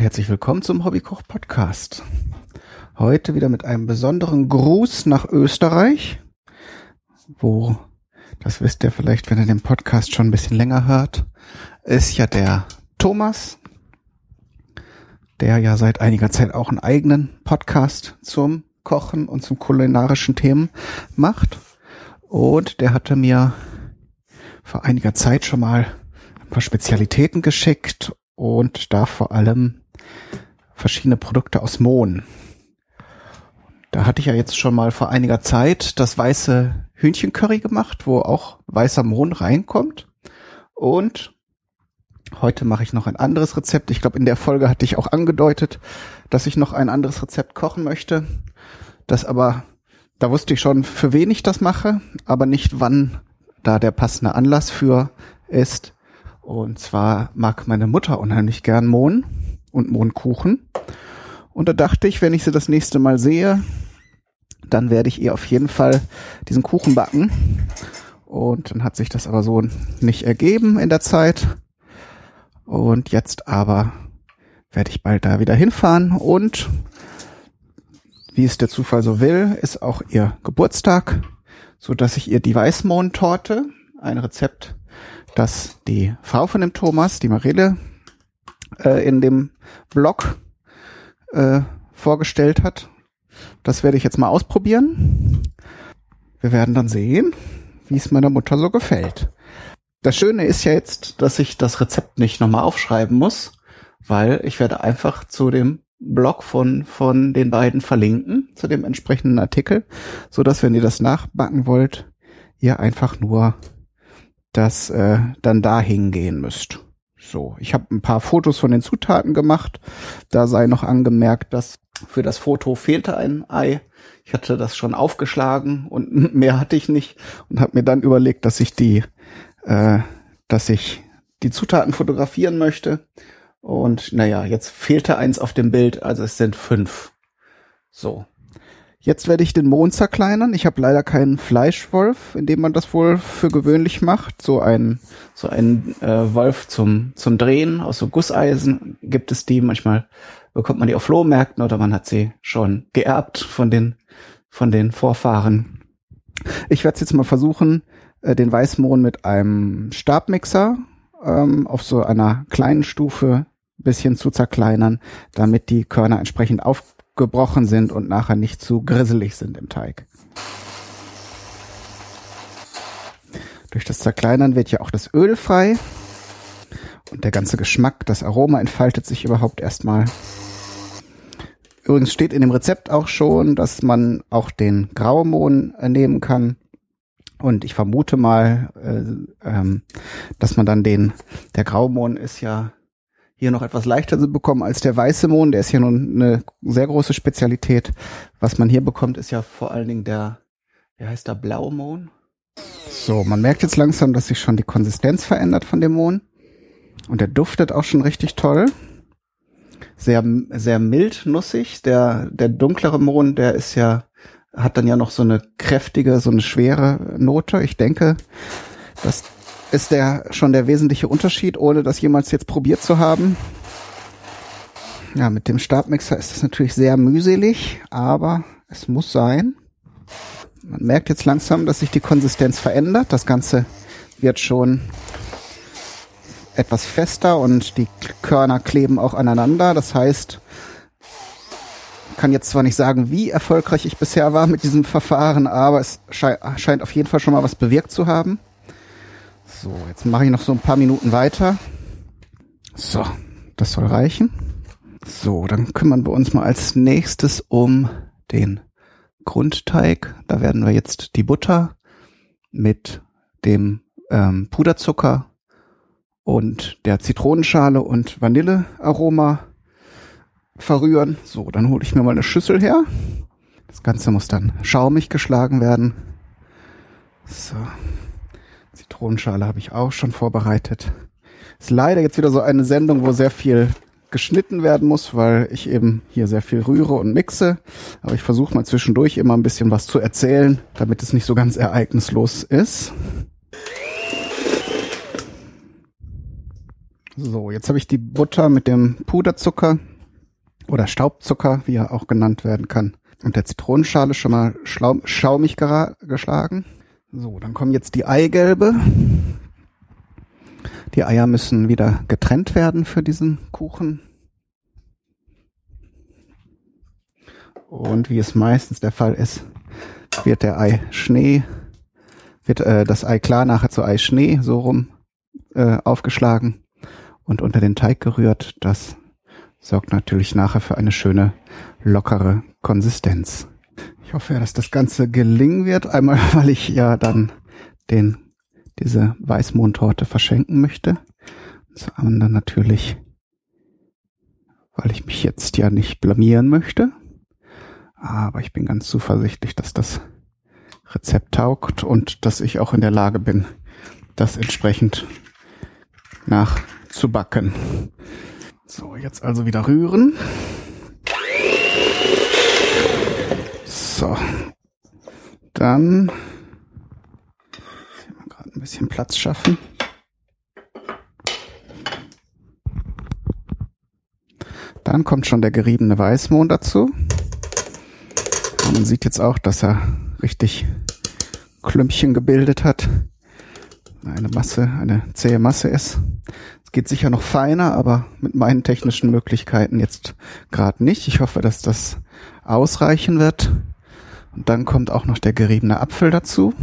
Und herzlich willkommen zum Hobbykoch Podcast. Heute wieder mit einem besonderen Gruß nach Österreich, wo, das wisst ihr vielleicht, wenn ihr den Podcast schon ein bisschen länger hört, ist ja der Thomas, der ja seit einiger Zeit auch einen eigenen Podcast zum Kochen und zum kulinarischen Themen macht. Und der hatte mir vor einiger Zeit schon mal ein paar Spezialitäten geschickt und da vor allem verschiedene Produkte aus Mohn. Da hatte ich ja jetzt schon mal vor einiger Zeit das weiße Hühnchencurry gemacht, wo auch weißer Mohn reinkommt. Und heute mache ich noch ein anderes Rezept. Ich glaube, in der Folge hatte ich auch angedeutet, dass ich noch ein anderes Rezept kochen möchte. Das aber, da wusste ich schon, für wen ich das mache, aber nicht wann da der passende Anlass für ist. Und zwar mag meine Mutter unheimlich gern Mohn und Mohnkuchen. Und da dachte ich, wenn ich sie das nächste Mal sehe, dann werde ich ihr auf jeden Fall diesen Kuchen backen. Und dann hat sich das aber so nicht ergeben in der Zeit. Und jetzt aber werde ich bald da wieder hinfahren und wie es der Zufall so will, ist auch ihr Geburtstag, so dass ich ihr die Weißmohntorte, ein Rezept dass die Frau von dem Thomas, die Marille, äh, in dem Blog äh, vorgestellt hat. Das werde ich jetzt mal ausprobieren. Wir werden dann sehen, wie es meiner Mutter so gefällt. Das Schöne ist ja jetzt, dass ich das Rezept nicht nochmal aufschreiben muss, weil ich werde einfach zu dem Blog von, von den beiden verlinken, zu dem entsprechenden Artikel, so dass wenn ihr das nachbacken wollt, ihr einfach nur das äh, dann da hingehen müsst. So, ich habe ein paar Fotos von den Zutaten gemacht. Da sei noch angemerkt, dass für das Foto fehlte ein Ei. Ich hatte das schon aufgeschlagen und mehr hatte ich nicht und habe mir dann überlegt, dass ich die, äh, dass ich die Zutaten fotografieren möchte. Und naja, jetzt fehlte eins auf dem Bild, also es sind fünf. So, Jetzt werde ich den Mond zerkleinern. Ich habe leider keinen Fleischwolf, in dem man das wohl für gewöhnlich macht. So ein so ein äh, Wolf zum zum Drehen aus so Gusseisen gibt es die. Manchmal bekommt man die auf Flohmärkten oder man hat sie schon geerbt von den von den Vorfahren. Ich werde jetzt mal versuchen, äh, den Weißmohn mit einem Stabmixer ähm, auf so einer kleinen Stufe bisschen zu zerkleinern, damit die Körner entsprechend auf gebrochen sind und nachher nicht zu grisselig sind im Teig. Durch das Zerkleinern wird ja auch das Öl frei und der ganze Geschmack, das Aroma entfaltet sich überhaupt erstmal. Übrigens steht in dem Rezept auch schon, dass man auch den Graumohn nehmen kann. Und ich vermute mal, äh, ähm, dass man dann den, der Graumohn ist ja hier noch etwas leichter zu bekommen als der weiße Mohn. Der ist ja nun eine sehr große Spezialität. Was man hier bekommt, ist ja vor allen Dingen der, wie heißt der, Blaumohn. So, man merkt jetzt langsam, dass sich schon die Konsistenz verändert von dem Mohn. Und der duftet auch schon richtig toll. Sehr, sehr mild nussig. Der, der dunklere Mohn, der ist ja, hat dann ja noch so eine kräftige, so eine schwere Note. Ich denke, dass ist der schon der wesentliche Unterschied, ohne das jemals jetzt probiert zu haben. Ja, mit dem Stabmixer ist es natürlich sehr mühselig, aber es muss sein. Man merkt jetzt langsam, dass sich die Konsistenz verändert. Das Ganze wird schon etwas fester und die Körner kleben auch aneinander. Das heißt, ich kann jetzt zwar nicht sagen, wie erfolgreich ich bisher war mit diesem Verfahren, aber es scheint auf jeden Fall schon mal was bewirkt zu haben. So, jetzt mache ich noch so ein paar Minuten weiter. So, das soll reichen. So, dann kümmern wir uns mal als nächstes um den Grundteig. Da werden wir jetzt die Butter mit dem ähm, Puderzucker und der Zitronenschale und Vanillearoma verrühren. So, dann hole ich mir mal eine Schüssel her. Das Ganze muss dann schaumig geschlagen werden. So, Zitronenschale habe ich auch schon vorbereitet. Ist leider jetzt wieder so eine Sendung, wo sehr viel geschnitten werden muss, weil ich eben hier sehr viel rühre und mixe. Aber ich versuche mal zwischendurch immer ein bisschen was zu erzählen, damit es nicht so ganz ereignislos ist. So, jetzt habe ich die Butter mit dem Puderzucker oder Staubzucker, wie er auch genannt werden kann, und der Zitronenschale schon mal schaumig geschlagen. So, dann kommen jetzt die Eigelbe. Die Eier müssen wieder getrennt werden für diesen Kuchen. Und wie es meistens der Fall ist, wird der Ei Schnee, wird äh, das Ei klar nachher zu Ei Schnee so rum äh, aufgeschlagen und unter den Teig gerührt. Das sorgt natürlich nachher für eine schöne lockere Konsistenz. Ich hoffe ja, dass das Ganze gelingen wird. Einmal, weil ich ja dann den, diese Weißmohntorte verschenken möchte. Zum anderen natürlich, weil ich mich jetzt ja nicht blamieren möchte. Aber ich bin ganz zuversichtlich, dass das Rezept taugt und dass ich auch in der Lage bin, das entsprechend nachzubacken. So, jetzt also wieder rühren. So. Dann gerade ein bisschen Platz schaffen. Dann kommt schon der geriebene Weißmohn dazu. Und man sieht jetzt auch, dass er richtig Klümpchen gebildet hat. Eine Masse, eine zähe Masse ist. Es geht sicher noch feiner, aber mit meinen technischen Möglichkeiten jetzt gerade nicht. Ich hoffe, dass das ausreichen wird. Und dann kommt auch noch der geriebene Apfel dazu.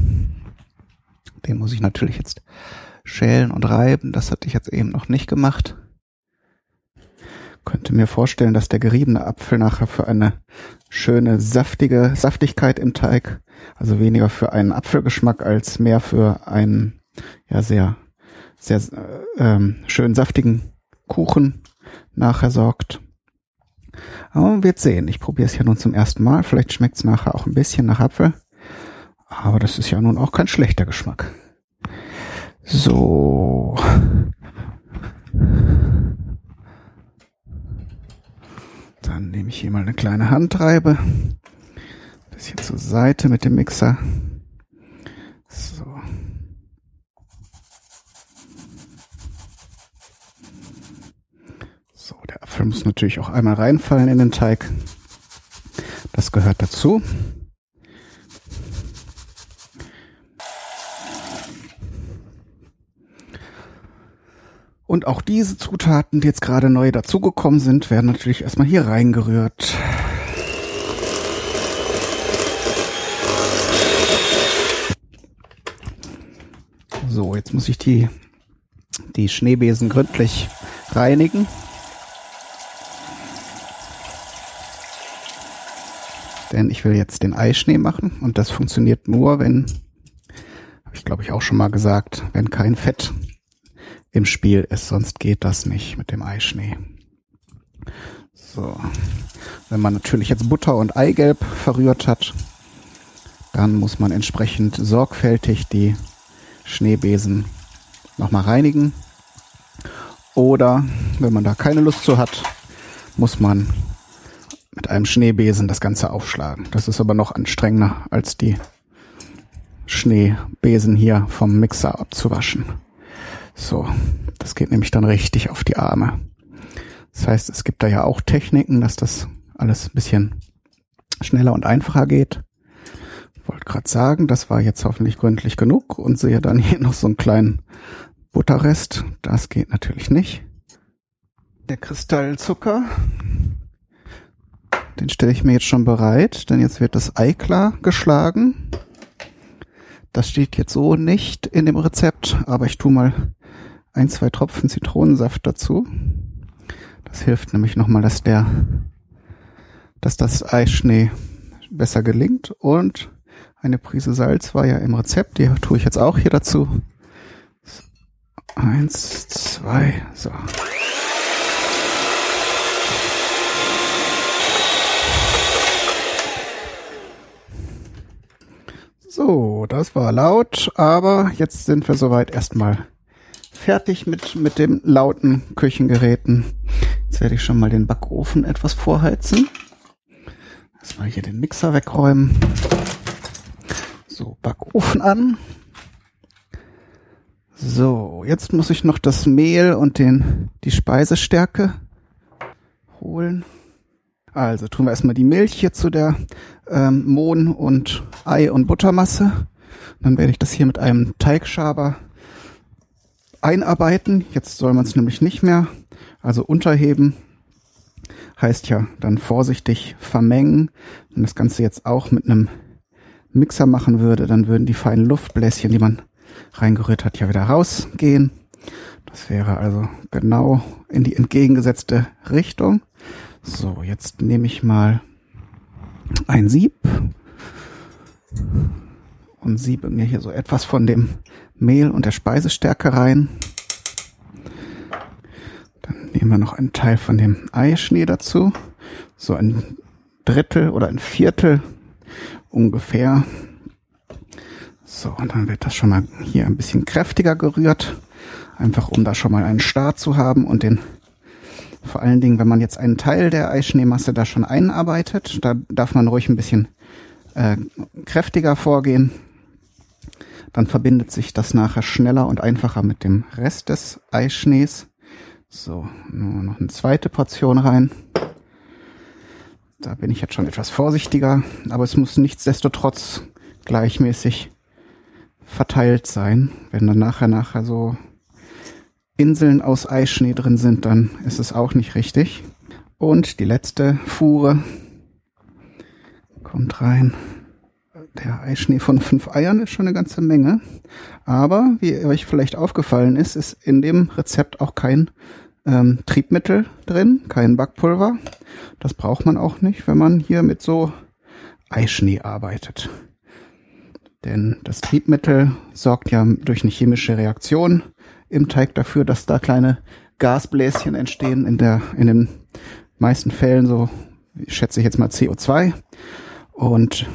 Den muss ich natürlich jetzt schälen und reiben. Das hatte ich jetzt eben noch nicht gemacht. Könnte mir vorstellen, dass der geriebene Apfel nachher für eine schöne saftige Saftigkeit im Teig, also weniger für einen Apfelgeschmack als mehr für einen ja sehr sehr äh, ähm, schön saftigen Kuchen nachher sorgt. Aber man wird sehen. Ich probiere es ja nun zum ersten Mal. Vielleicht schmeckt es nachher auch ein bisschen nach Apfel. Aber das ist ja nun auch kein schlechter Geschmack. So. Dann nehme ich hier mal eine kleine Handreibe. Bisschen zur Seite mit dem Mixer. So. Apfel muss natürlich auch einmal reinfallen in den Teig. Das gehört dazu. Und auch diese Zutaten, die jetzt gerade neu dazugekommen sind, werden natürlich erstmal hier reingerührt. So, jetzt muss ich die, die Schneebesen gründlich reinigen. Denn ich will jetzt den Eischnee machen und das funktioniert nur, wenn, habe ich glaube ich auch schon mal gesagt, wenn kein Fett im Spiel ist, sonst geht das nicht mit dem Eischnee. So. Wenn man natürlich jetzt Butter und Eigelb verrührt hat, dann muss man entsprechend sorgfältig die Schneebesen nochmal reinigen. Oder wenn man da keine Lust zu hat, muss man mit einem Schneebesen das Ganze aufschlagen. Das ist aber noch anstrengender als die Schneebesen hier vom Mixer abzuwaschen. So, das geht nämlich dann richtig auf die Arme. Das heißt, es gibt da ja auch Techniken, dass das alles ein bisschen schneller und einfacher geht. Wollte gerade sagen, das war jetzt hoffentlich gründlich genug und sehe dann hier noch so einen kleinen Butterrest. Das geht natürlich nicht. Der Kristallzucker, den stelle ich mir jetzt schon bereit, denn jetzt wird das Ei klar geschlagen. Das steht jetzt so nicht in dem Rezept, aber ich tue mal ein, zwei Tropfen Zitronensaft dazu. Das hilft nämlich nochmal, dass der, dass das Eischnee besser gelingt und eine Prise Salz war ja im Rezept, die tue ich jetzt auch hier dazu. Eins, zwei, so. So, das war laut, aber jetzt sind wir soweit erstmal fertig mit, mit dem lauten Küchengeräten. Jetzt werde ich schon mal den Backofen etwas vorheizen. Erstmal hier den Mixer wegräumen. So, Backofen an. So, jetzt muss ich noch das Mehl und den, die Speisestärke holen. Also tun wir erstmal die Milch hier zu der ähm, Mohn- und Ei- und Buttermasse. Dann werde ich das hier mit einem Teigschaber einarbeiten. Jetzt soll man es nämlich nicht mehr. Also unterheben heißt ja dann vorsichtig vermengen. Wenn das Ganze jetzt auch mit einem Mixer machen würde, dann würden die feinen Luftbläschen, die man reingerührt hat, ja wieder rausgehen. Das wäre also genau in die entgegengesetzte Richtung. So, jetzt nehme ich mal ein Sieb und siebe mir hier so etwas von dem Mehl und der Speisestärke rein. Dann nehmen wir noch einen Teil von dem Eischnee dazu. So ein Drittel oder ein Viertel ungefähr. So, und dann wird das schon mal hier ein bisschen kräftiger gerührt. Einfach um da schon mal einen Start zu haben und den vor allen Dingen, wenn man jetzt einen Teil der Eischneemasse da schon einarbeitet, da darf man ruhig ein bisschen äh, kräftiger vorgehen. Dann verbindet sich das nachher schneller und einfacher mit dem Rest des Eischnees. So, nur noch eine zweite Portion rein. Da bin ich jetzt schon etwas vorsichtiger, aber es muss nichtsdestotrotz gleichmäßig verteilt sein. Wenn dann nachher nachher so Inseln aus Eischnee drin sind, dann ist es auch nicht richtig. Und die letzte Fuhre kommt rein. Der Eischnee von fünf Eiern ist schon eine ganze Menge. Aber wie euch vielleicht aufgefallen ist, ist in dem Rezept auch kein ähm, Triebmittel drin, kein Backpulver. Das braucht man auch nicht, wenn man hier mit so Eischnee arbeitet. Denn das Triebmittel sorgt ja durch eine chemische Reaktion im Teig dafür, dass da kleine Gasbläschen entstehen, in der, in den meisten Fällen so, schätze ich jetzt mal CO2. Und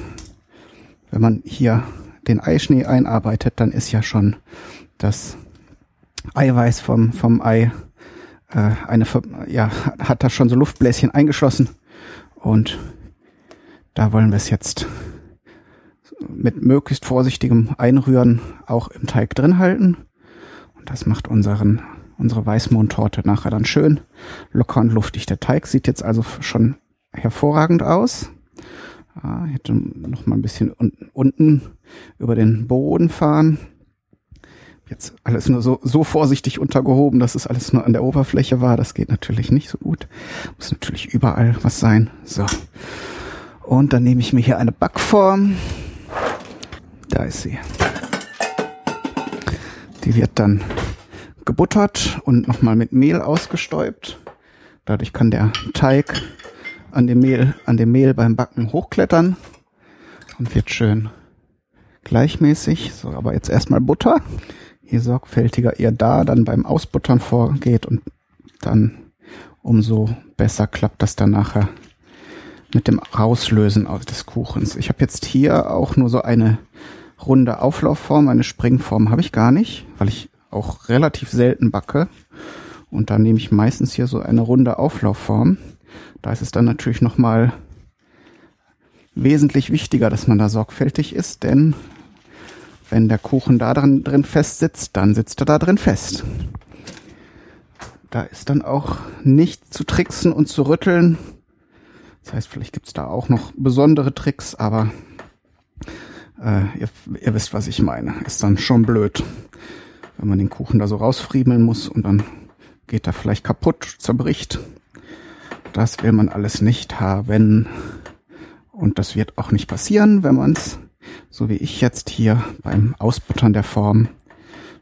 wenn man hier den Eischnee einarbeitet, dann ist ja schon das Eiweiß vom, vom Ei, äh, eine, ja, hat da schon so Luftbläschen eingeschlossen. Und da wollen wir es jetzt mit möglichst vorsichtigem Einrühren auch im Teig drin halten. Und das macht unseren, unsere Weißmohntorte nachher dann schön locker und luftig. Der Teig sieht jetzt also schon hervorragend aus. Ah, hätte noch mal ein bisschen unten, unten über den Boden fahren. Jetzt alles nur so, so vorsichtig untergehoben, dass es alles nur an der Oberfläche war. Das geht natürlich nicht so gut. Muss natürlich überall was sein. So. Und dann nehme ich mir hier eine Backform. Da ist sie. Die wird dann gebuttert und nochmal mit Mehl ausgestäubt. Dadurch kann der Teig an dem Mehl, an dem Mehl beim Backen hochklettern und wird schön gleichmäßig. So, aber jetzt erstmal Butter. Je sorgfältiger ihr da dann beim Ausbuttern vorgeht und dann umso besser klappt das dann nachher mit dem Rauslösen des Kuchens. Ich habe jetzt hier auch nur so eine runde Auflaufform, eine Springform habe ich gar nicht, weil ich auch relativ selten backe. Und da nehme ich meistens hier so eine runde Auflaufform. Da ist es dann natürlich nochmal wesentlich wichtiger, dass man da sorgfältig ist, denn wenn der Kuchen da drin, drin fest sitzt, dann sitzt er da drin fest. Da ist dann auch nicht zu tricksen und zu rütteln. Das heißt, vielleicht gibt's da auch noch besondere Tricks, aber äh, ihr, ihr wisst, was ich meine. Ist dann schon blöd, wenn man den Kuchen da so rausfriemeln muss und dann geht er vielleicht kaputt, zerbricht. Das will man alles nicht haben. Und das wird auch nicht passieren, wenn man es, so wie ich jetzt hier beim Ausbuttern der Form,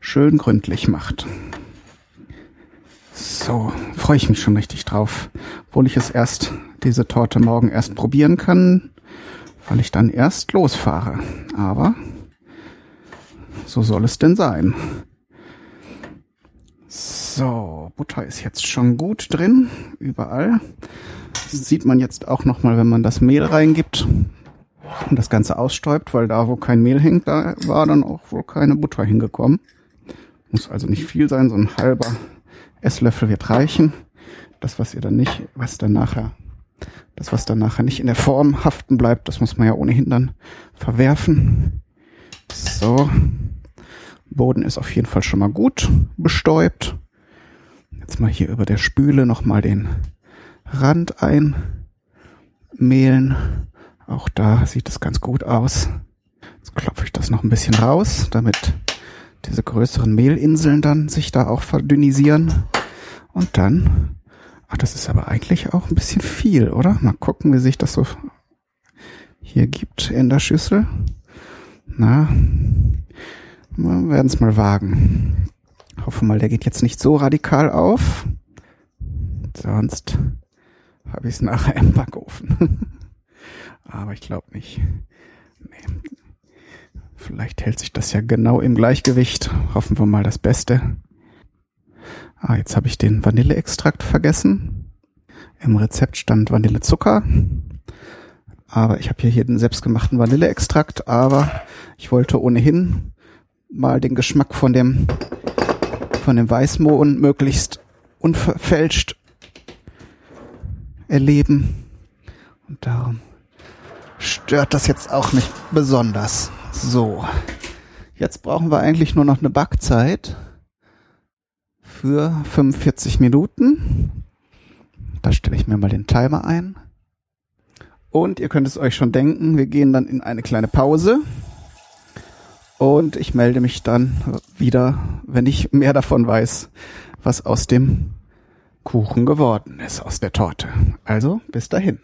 schön gründlich macht. So, freue ich mich schon richtig drauf, obwohl ich es erst, diese Torte morgen erst probieren kann weil ich dann erst losfahre. Aber so soll es denn sein. So, Butter ist jetzt schon gut drin, überall. Das sieht man jetzt auch nochmal, wenn man das Mehl reingibt und das Ganze ausstäubt, weil da, wo kein Mehl hängt, da war dann auch wohl keine Butter hingekommen. Muss also nicht viel sein, so ein halber Esslöffel wird reichen. Das, was ihr dann nicht, was dann nachher das, was dann nachher nicht in der Form haften bleibt, das muss man ja ohnehin dann verwerfen. So. Boden ist auf jeden Fall schon mal gut bestäubt. Jetzt mal hier über der Spüle nochmal den Rand einmehlen. Auch da sieht es ganz gut aus. Jetzt klopfe ich das noch ein bisschen raus, damit diese größeren Mehlinseln dann sich da auch verdünnisieren. Und dann, ach, das ist aber eigentlich auch ein bisschen viel, oder? Mal gucken, wie sich das so hier gibt in der Schüssel. Na, wir werden es mal wagen. Hoffe mal, der geht jetzt nicht so radikal auf. Sonst habe ich es nachher im Backofen. Aber ich glaube nicht. Nee. Vielleicht hält sich das ja genau im Gleichgewicht. Hoffen wir mal das Beste. Ah, jetzt habe ich den Vanilleextrakt vergessen. Im Rezept stand Vanillezucker. Aber ich habe hier, hier den selbstgemachten Vanilleextrakt, aber ich wollte ohnehin mal den Geschmack von dem von dem Weißmohn möglichst unverfälscht erleben. Und darum stört das jetzt auch nicht besonders. So. Jetzt brauchen wir eigentlich nur noch eine Backzeit für 45 Minuten. Da stelle ich mir mal den Timer ein. Und ihr könnt es euch schon denken, wir gehen dann in eine kleine Pause. Und ich melde mich dann wieder, wenn ich mehr davon weiß, was aus dem Kuchen geworden ist, aus der Torte. Also bis dahin.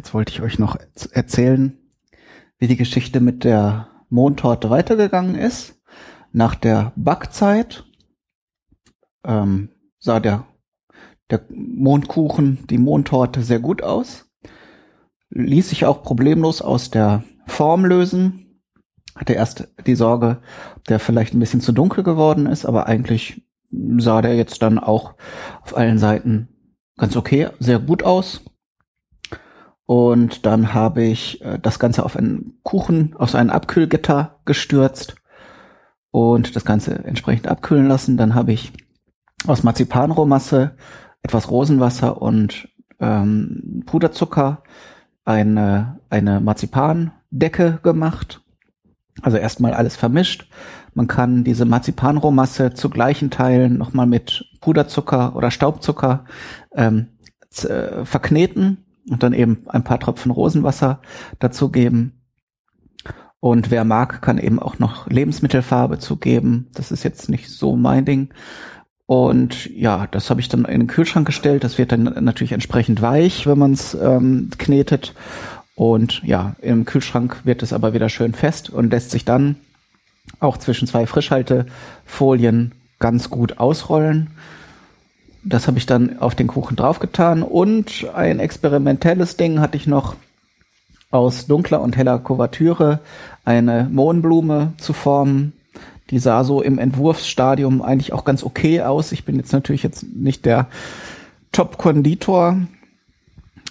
Jetzt wollte ich euch noch erzählen, wie die Geschichte mit der Mondtorte weitergegangen ist. Nach der Backzeit ähm, sah der, der Mondkuchen, die Mondtorte sehr gut aus. Ließ sich auch problemlos aus der Form lösen. Hatte erst die Sorge, der vielleicht ein bisschen zu dunkel geworden ist, aber eigentlich sah der jetzt dann auch auf allen Seiten ganz okay, sehr gut aus. Und dann habe ich äh, das Ganze auf einen Kuchen, auf so ein Abkühlgitter gestürzt und das Ganze entsprechend abkühlen lassen. Dann habe ich aus Marzipanrohmasse etwas Rosenwasser und ähm, Puderzucker eine, eine Marzipandecke gemacht. Also erstmal alles vermischt. Man kann diese Marzipanrohmasse zu gleichen Teilen nochmal mit Puderzucker oder Staubzucker ähm, äh, verkneten und dann eben ein paar Tropfen Rosenwasser dazugeben. Und wer mag, kann eben auch noch Lebensmittelfarbe zugeben. Das ist jetzt nicht so mein Ding. Und ja, das habe ich dann in den Kühlschrank gestellt. Das wird dann natürlich entsprechend weich, wenn man es ähm, knetet. Und ja, im Kühlschrank wird es aber wieder schön fest und lässt sich dann auch zwischen zwei Frischhaltefolien ganz gut ausrollen. Das habe ich dann auf den Kuchen draufgetan und ein experimentelles Ding hatte ich noch aus dunkler und heller Kuvertüre eine Mohnblume zu formen. Die sah so im Entwurfsstadium eigentlich auch ganz okay aus. Ich bin jetzt natürlich jetzt nicht der Top-Konditor,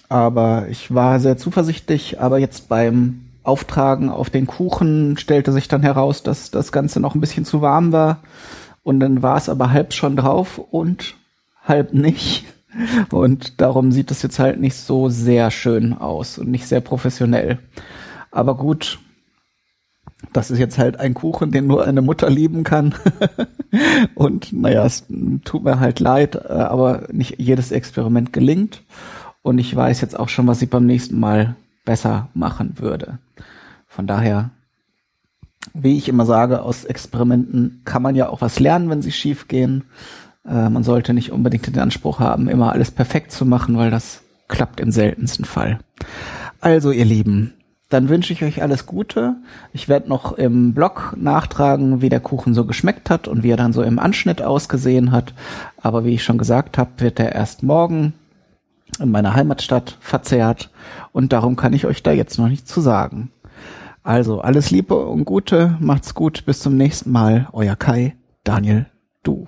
aber ich war sehr zuversichtlich. Aber jetzt beim Auftragen auf den Kuchen stellte sich dann heraus, dass das Ganze noch ein bisschen zu warm war. Und dann war es aber halb schon drauf und halb nicht. Und darum sieht es jetzt halt nicht so sehr schön aus und nicht sehr professionell. Aber gut, das ist jetzt halt ein Kuchen, den nur eine Mutter lieben kann. und naja, es tut mir halt leid, äh, aber nicht jedes Experiment gelingt. Und ich weiß jetzt auch schon, was ich beim nächsten Mal besser machen würde. Von daher, wie ich immer sage, aus Experimenten kann man ja auch was lernen, wenn sie schief gehen. Äh, man sollte nicht unbedingt den Anspruch haben, immer alles perfekt zu machen, weil das klappt im seltensten Fall. Also, ihr Lieben, dann wünsche ich euch alles Gute. Ich werde noch im Blog nachtragen, wie der Kuchen so geschmeckt hat und wie er dann so im Anschnitt ausgesehen hat. Aber wie ich schon gesagt habe, wird er erst morgen in meiner Heimatstadt verzehrt und darum kann ich euch da jetzt noch nichts zu sagen. Also alles Liebe und Gute, macht's gut, bis zum nächsten Mal, euer Kai, Daniel, du.